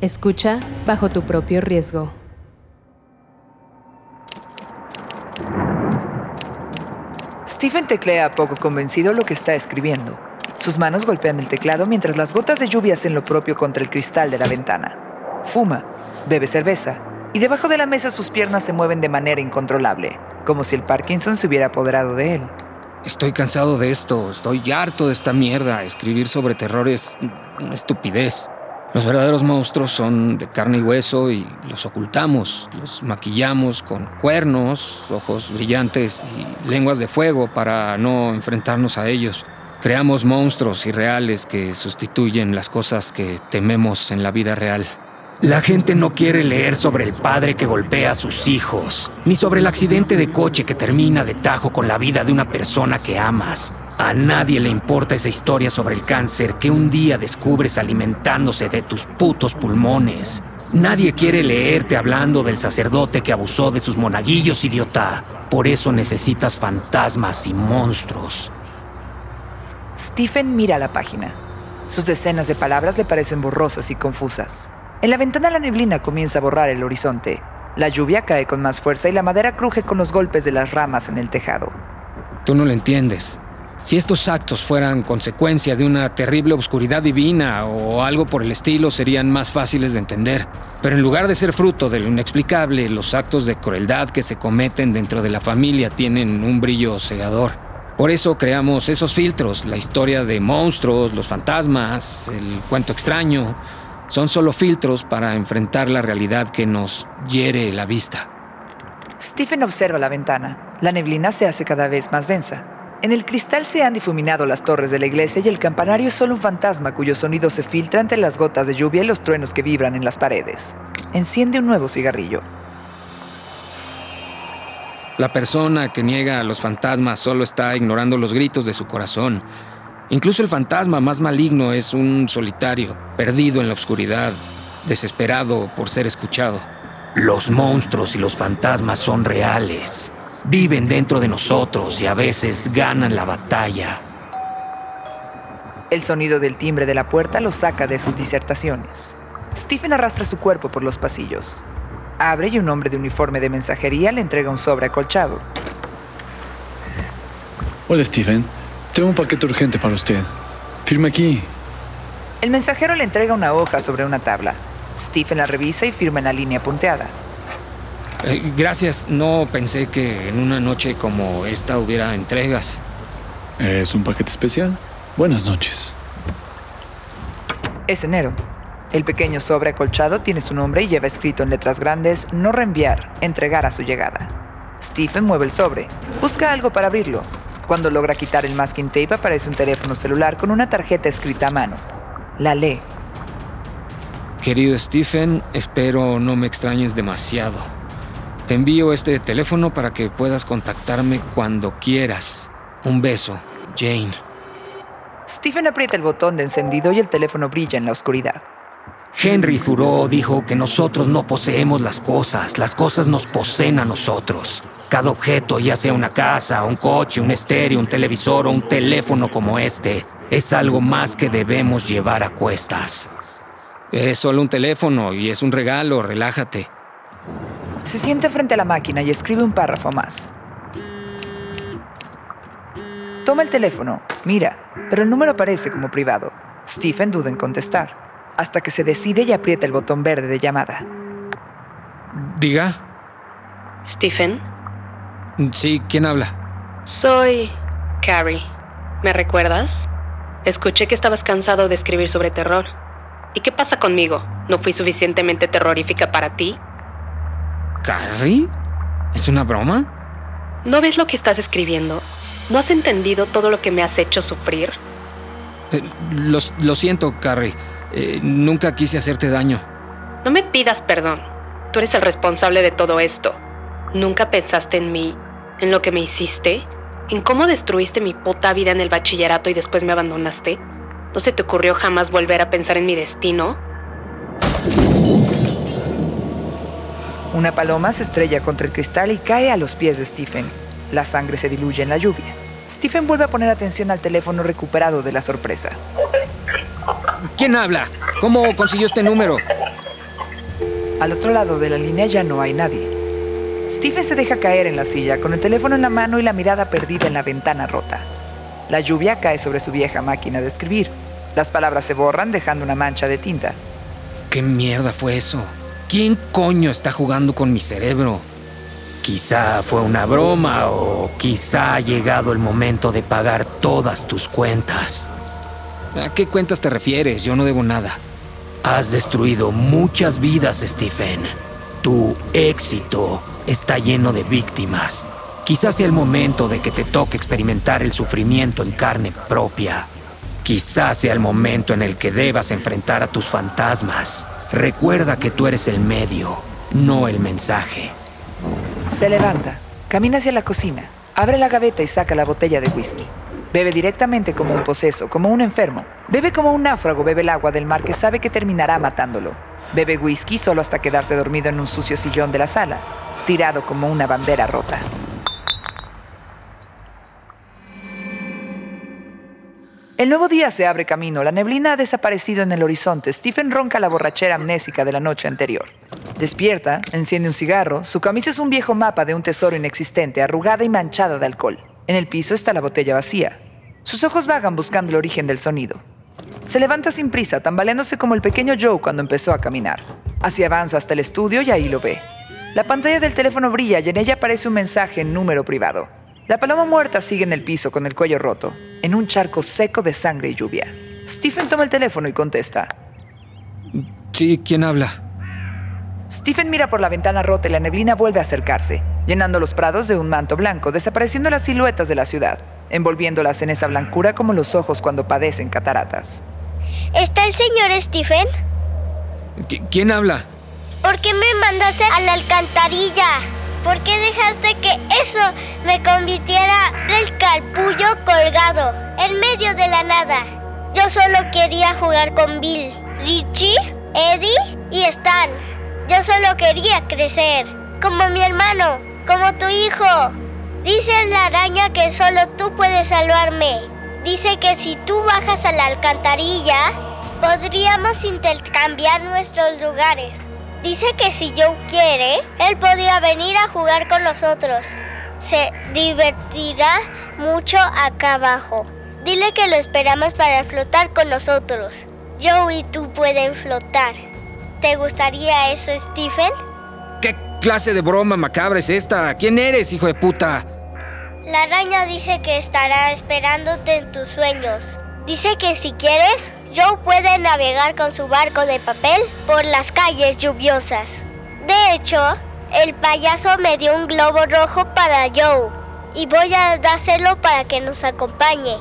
Escucha bajo tu propio riesgo. Stephen teclea poco convencido lo que está escribiendo. Sus manos golpean el teclado mientras las gotas de lluvia hacen lo propio contra el cristal de la ventana. Fuma, bebe cerveza y debajo de la mesa sus piernas se mueven de manera incontrolable, como si el Parkinson se hubiera apoderado de él. Estoy cansado de esto, estoy harto de esta mierda. Escribir sobre terror es una estupidez. Los verdaderos monstruos son de carne y hueso y los ocultamos, los maquillamos con cuernos, ojos brillantes y lenguas de fuego para no enfrentarnos a ellos. Creamos monstruos irreales que sustituyen las cosas que tememos en la vida real. La gente no quiere leer sobre el padre que golpea a sus hijos, ni sobre el accidente de coche que termina de tajo con la vida de una persona que amas. A nadie le importa esa historia sobre el cáncer que un día descubres alimentándose de tus putos pulmones. Nadie quiere leerte hablando del sacerdote que abusó de sus monaguillos, idiota. Por eso necesitas fantasmas y monstruos. Stephen mira la página. Sus decenas de palabras le parecen borrosas y confusas. En la ventana la neblina comienza a borrar el horizonte. La lluvia cae con más fuerza y la madera cruje con los golpes de las ramas en el tejado. Tú no lo entiendes. Si estos actos fueran consecuencia de una terrible oscuridad divina o algo por el estilo, serían más fáciles de entender. Pero en lugar de ser fruto de lo inexplicable, los actos de crueldad que se cometen dentro de la familia tienen un brillo cegador. Por eso creamos esos filtros, la historia de monstruos, los fantasmas, el cuento extraño, son solo filtros para enfrentar la realidad que nos hiere la vista. Stephen observa la ventana. La neblina se hace cada vez más densa. En el cristal se han difuminado las torres de la iglesia y el campanario es solo un fantasma cuyo sonido se filtra entre las gotas de lluvia y los truenos que vibran en las paredes. Enciende un nuevo cigarrillo. La persona que niega a los fantasmas solo está ignorando los gritos de su corazón Incluso el fantasma más maligno es un solitario, perdido en la oscuridad, desesperado por ser escuchado. Los monstruos y los fantasmas son reales. Viven dentro de nosotros y a veces ganan la batalla. El sonido del timbre de la puerta lo saca de sus disertaciones. Stephen arrastra su cuerpo por los pasillos. Abre y un hombre de uniforme de mensajería le entrega un sobre acolchado. Hola, Stephen. Tengo un paquete urgente para usted. Firme aquí. El mensajero le entrega una hoja sobre una tabla. Stephen la revisa y firma en la línea punteada. Eh, gracias. No pensé que en una noche como esta hubiera entregas. ¿Es un paquete especial? Buenas noches. Es enero. El pequeño sobre acolchado tiene su nombre y lleva escrito en letras grandes no reenviar, entregar a su llegada. Stephen mueve el sobre. Busca algo para abrirlo. Cuando logra quitar el masking tape aparece un teléfono celular con una tarjeta escrita a mano. La lee. Querido Stephen, espero no me extrañes demasiado. Te envío este teléfono para que puedas contactarme cuando quieras. Un beso, Jane. Stephen aprieta el botón de encendido y el teléfono brilla en la oscuridad. Henry Thoreau dijo que nosotros no poseemos las cosas, las cosas nos poseen a nosotros. Cada objeto, ya sea una casa, un coche, un estéreo, un televisor o un teléfono como este, es algo más que debemos llevar a cuestas. Es solo un teléfono y es un regalo, relájate. Se siente frente a la máquina y escribe un párrafo más. Toma el teléfono, mira, pero el número aparece como privado. Stephen duda en contestar, hasta que se decide y aprieta el botón verde de llamada. Diga. Stephen. Sí, ¿quién habla? Soy Carrie. ¿Me recuerdas? Escuché que estabas cansado de escribir sobre terror. ¿Y qué pasa conmigo? ¿No fui suficientemente terrorífica para ti? ¿Carrie? ¿Es una broma? ¿No ves lo que estás escribiendo? ¿No has entendido todo lo que me has hecho sufrir? Eh, lo, lo, siento, Carrie. Eh, nunca quise hacerte daño. No me pidas perdón. Tú eres el responsable de todo esto. ¿Nunca pensaste en mí? ¿En lo que me hiciste? ¿En cómo destruiste mi puta vida en el bachillerato y después me abandonaste? ¿No se te ocurrió jamás volver a pensar en mi destino? Una paloma se estrella contra el cristal y cae a los pies de Stephen. La sangre se diluye en la lluvia. Stephen vuelve a poner atención al teléfono recuperado de la sorpresa. ¿Quién habla? ¿Cómo consiguió este número? Al otro lado de la línea ya no hay nadie. Stephen se deja caer en la silla con el teléfono en la mano y la mirada perdida en la ventana rota. La lluvia cae sobre su vieja máquina de escribir. Las palabras se borran dejando una mancha de tinta. ¿Qué mierda fue eso? ¿Quién coño está jugando con mi cerebro? Quizá fue una broma o quizá ha llegado el momento de pagar todas tus cuentas. ¿A qué cuentas te refieres? Yo no debo nada. Has destruido muchas vidas, Stephen. Tu éxito está lleno de víctimas. Quizás sea el momento de que te toque experimentar el sufrimiento en carne propia. Quizás sea el momento en el que debas enfrentar a tus fantasmas. Recuerda que tú eres el medio, no el mensaje. Se levanta, camina hacia la cocina, abre la gaveta y saca la botella de whisky. Bebe directamente como un poseso, como un enfermo. Bebe como un náufrago, bebe el agua del mar que sabe que terminará matándolo. Bebe whisky solo hasta quedarse dormido en un sucio sillón de la sala, tirado como una bandera rota. El nuevo día se abre camino, la neblina ha desaparecido en el horizonte, Stephen ronca la borrachera amnésica de la noche anterior. Despierta, enciende un cigarro, su camisa es un viejo mapa de un tesoro inexistente, arrugada y manchada de alcohol. En el piso está la botella vacía. Sus ojos vagan buscando el origen del sonido. Se levanta sin prisa, tambaleándose como el pequeño Joe cuando empezó a caminar. Así avanza hasta el estudio y ahí lo ve. La pantalla del teléfono brilla y en ella aparece un mensaje en número privado. La paloma muerta sigue en el piso con el cuello roto, en un charco seco de sangre y lluvia. Stephen toma el teléfono y contesta. Sí, ¿quién habla? Stephen mira por la ventana rota y la neblina vuelve a acercarse, llenando los prados de un manto blanco, desapareciendo las siluetas de la ciudad, envolviéndolas en esa blancura como los ojos cuando padecen cataratas. ¿Está el señor Stephen? ¿Quién habla? ¿Por qué me mandaste a la alcantarilla? ¿Por qué dejaste que eso me convirtiera en el calpullo colgado en medio de la nada? Yo solo quería jugar con Bill, Richie, Eddie y Stan. Yo solo quería crecer, como mi hermano, como tu hijo. Dice la araña que solo tú puedes salvarme. Dice que si tú bajas a la alcantarilla, podríamos intercambiar nuestros lugares. Dice que si Joe quiere, él podría venir a jugar con nosotros. Se divertirá mucho acá abajo. Dile que lo esperamos para flotar con nosotros. Joe y tú pueden flotar. ¿Te gustaría eso, Stephen? ¿Qué clase de broma macabra es esta? ¿Quién eres, hijo de puta? La araña dice que estará esperándote en tus sueños. Dice que si quieres, Joe puede navegar con su barco de papel por las calles lluviosas. De hecho, el payaso me dio un globo rojo para Joe y voy a dárselo para que nos acompañe.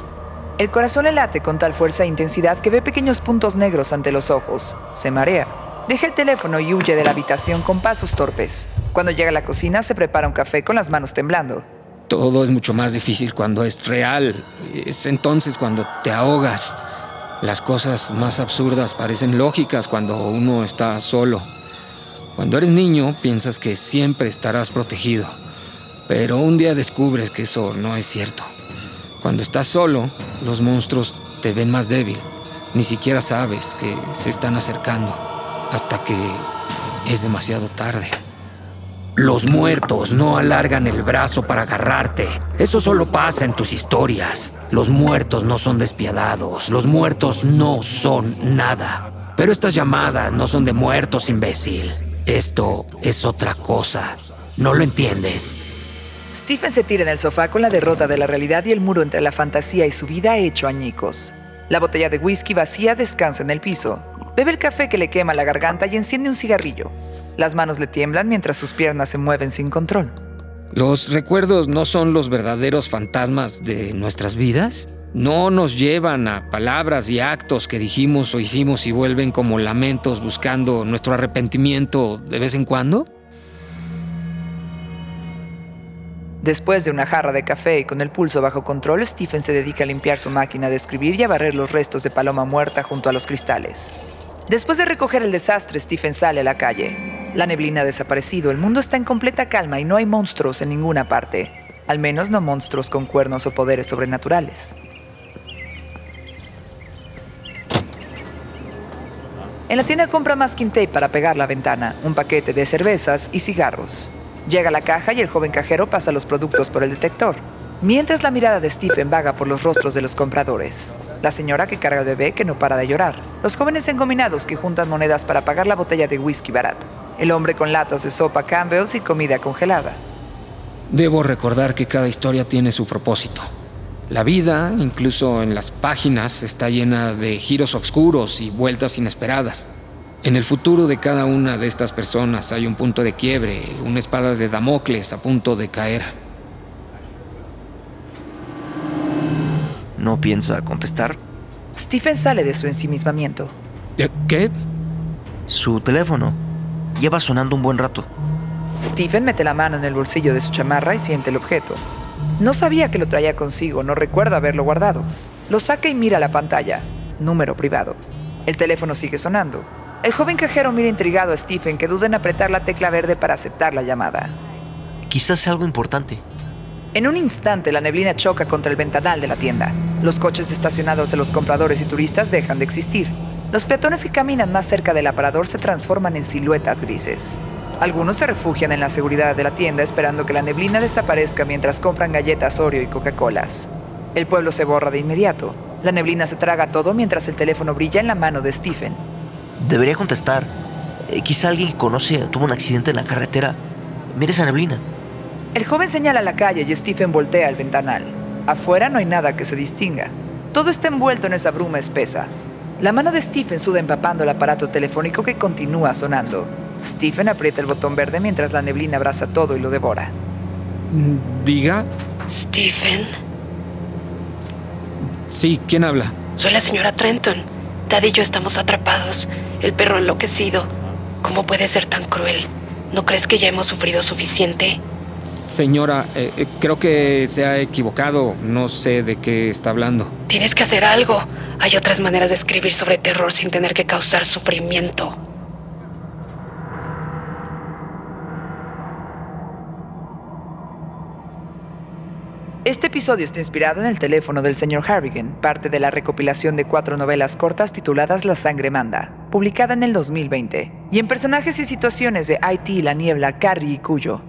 El corazón le late con tal fuerza e intensidad que ve pequeños puntos negros ante los ojos. Se marea. Deja el teléfono y huye de la habitación con pasos torpes. Cuando llega a la cocina se prepara un café con las manos temblando. Todo es mucho más difícil cuando es real. Es entonces cuando te ahogas. Las cosas más absurdas parecen lógicas cuando uno está solo. Cuando eres niño piensas que siempre estarás protegido, pero un día descubres que eso no es cierto. Cuando estás solo, los monstruos te ven más débil. Ni siquiera sabes que se están acercando hasta que es demasiado tarde. Los muertos no alargan el brazo para agarrarte. Eso solo pasa en tus historias. Los muertos no son despiadados. Los muertos no son nada. Pero estas llamadas no son de muertos, imbécil. Esto es otra cosa. ¿No lo entiendes? Stephen se tira en el sofá con la derrota de la realidad y el muro entre la fantasía y su vida hecho añicos. La botella de whisky vacía descansa en el piso. Bebe el café que le quema la garganta y enciende un cigarrillo. Las manos le tiemblan mientras sus piernas se mueven sin control. ¿Los recuerdos no son los verdaderos fantasmas de nuestras vidas? ¿No nos llevan a palabras y actos que dijimos o hicimos y vuelven como lamentos buscando nuestro arrepentimiento de vez en cuando? Después de una jarra de café y con el pulso bajo control, Stephen se dedica a limpiar su máquina de escribir y a barrer los restos de paloma muerta junto a los cristales. Después de recoger el desastre, Stephen sale a la calle. La neblina ha desaparecido, el mundo está en completa calma y no hay monstruos en ninguna parte. Al menos no monstruos con cuernos o poderes sobrenaturales. En la tienda compra masking tape para pegar la ventana, un paquete de cervezas y cigarros. Llega la caja y el joven cajero pasa los productos por el detector. Mientras la mirada de Stephen vaga por los rostros de los compradores. La señora que carga al bebé que no para de llorar. Los jóvenes engominados que juntan monedas para pagar la botella de whisky barato. El hombre con latas de sopa Campbell's y comida congelada. Debo recordar que cada historia tiene su propósito. La vida, incluso en las páginas, está llena de giros oscuros y vueltas inesperadas. En el futuro de cada una de estas personas hay un punto de quiebre, una espada de Damocles a punto de caer. ¿No piensa contestar? Stephen sale de su ensimismamiento. ¿Eh, ¿Qué? Su teléfono. Lleva sonando un buen rato. Stephen mete la mano en el bolsillo de su chamarra y siente el objeto. No sabía que lo traía consigo, no recuerda haberlo guardado. Lo saca y mira la pantalla. Número privado. El teléfono sigue sonando. El joven cajero mira intrigado a Stephen que duda en apretar la tecla verde para aceptar la llamada. Quizás sea algo importante. En un instante la neblina choca contra el ventanal de la tienda. Los coches estacionados de los compradores y turistas dejan de existir. Los peatones que caminan más cerca del aparador se transforman en siluetas grises. Algunos se refugian en la seguridad de la tienda esperando que la neblina desaparezca mientras compran galletas Oreo y Coca-Colas. El pueblo se borra de inmediato. La neblina se traga todo mientras el teléfono brilla en la mano de Stephen. Debería contestar. Eh, quizá alguien que conoce tuvo un accidente en la carretera. Mire esa neblina. El joven señala la calle y Stephen voltea el ventanal. Afuera no hay nada que se distinga. Todo está envuelto en esa bruma espesa. La mano de Stephen suda empapando el aparato telefónico que continúa sonando. Stephen aprieta el botón verde mientras la neblina abraza todo y lo devora. Diga. Stephen, Sí, ¿quién habla? soy la señora Trenton. Dad y yo estamos atrapados. El perro enloquecido. ¿Cómo puede ser tan cruel? ¿No crees que ya hemos sufrido suficiente? Señora, eh, eh, creo que se ha equivocado. No sé de qué está hablando. Tienes que hacer algo. Hay otras maneras de escribir sobre terror sin tener que causar sufrimiento. Este episodio está inspirado en el teléfono del señor Harrigan, parte de la recopilación de cuatro novelas cortas tituladas La sangre manda, publicada en el 2020, y en personajes y situaciones de Haití, La Niebla, Carrie y Cuyo.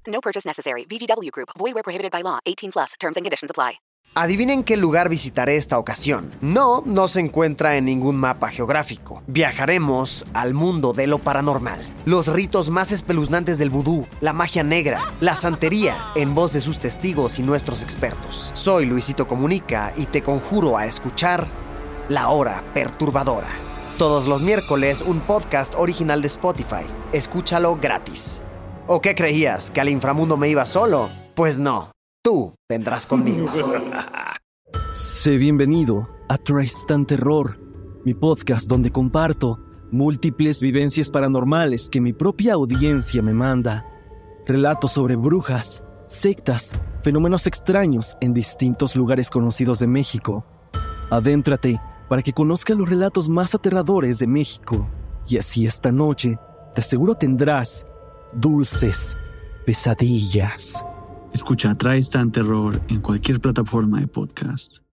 No purchase necessary. VGW Group. Void where prohibited by law. 18 plus. Terms and conditions apply. Adivinen qué lugar visitaré esta ocasión. No, no se encuentra en ningún mapa geográfico. Viajaremos al mundo de lo paranormal. Los ritos más espeluznantes del vudú, la magia negra, la santería, en voz de sus testigos y nuestros expertos. Soy Luisito Comunica y te conjuro a escuchar La Hora Perturbadora. Todos los miércoles un podcast original de Spotify. Escúchalo gratis. ¿O qué creías? ¿Que al inframundo me iba solo? Pues no. Tú vendrás conmigo. Sé bienvenido a Tristan Terror, mi podcast donde comparto múltiples vivencias paranormales que mi propia audiencia me manda, relatos sobre brujas, sectas, fenómenos extraños en distintos lugares conocidos de México. Adéntrate para que conozcas los relatos más aterradores de México y así esta noche te aseguro tendrás dulces pesadillas. Escucha Traes Tan Terror en cualquier plataforma de podcast.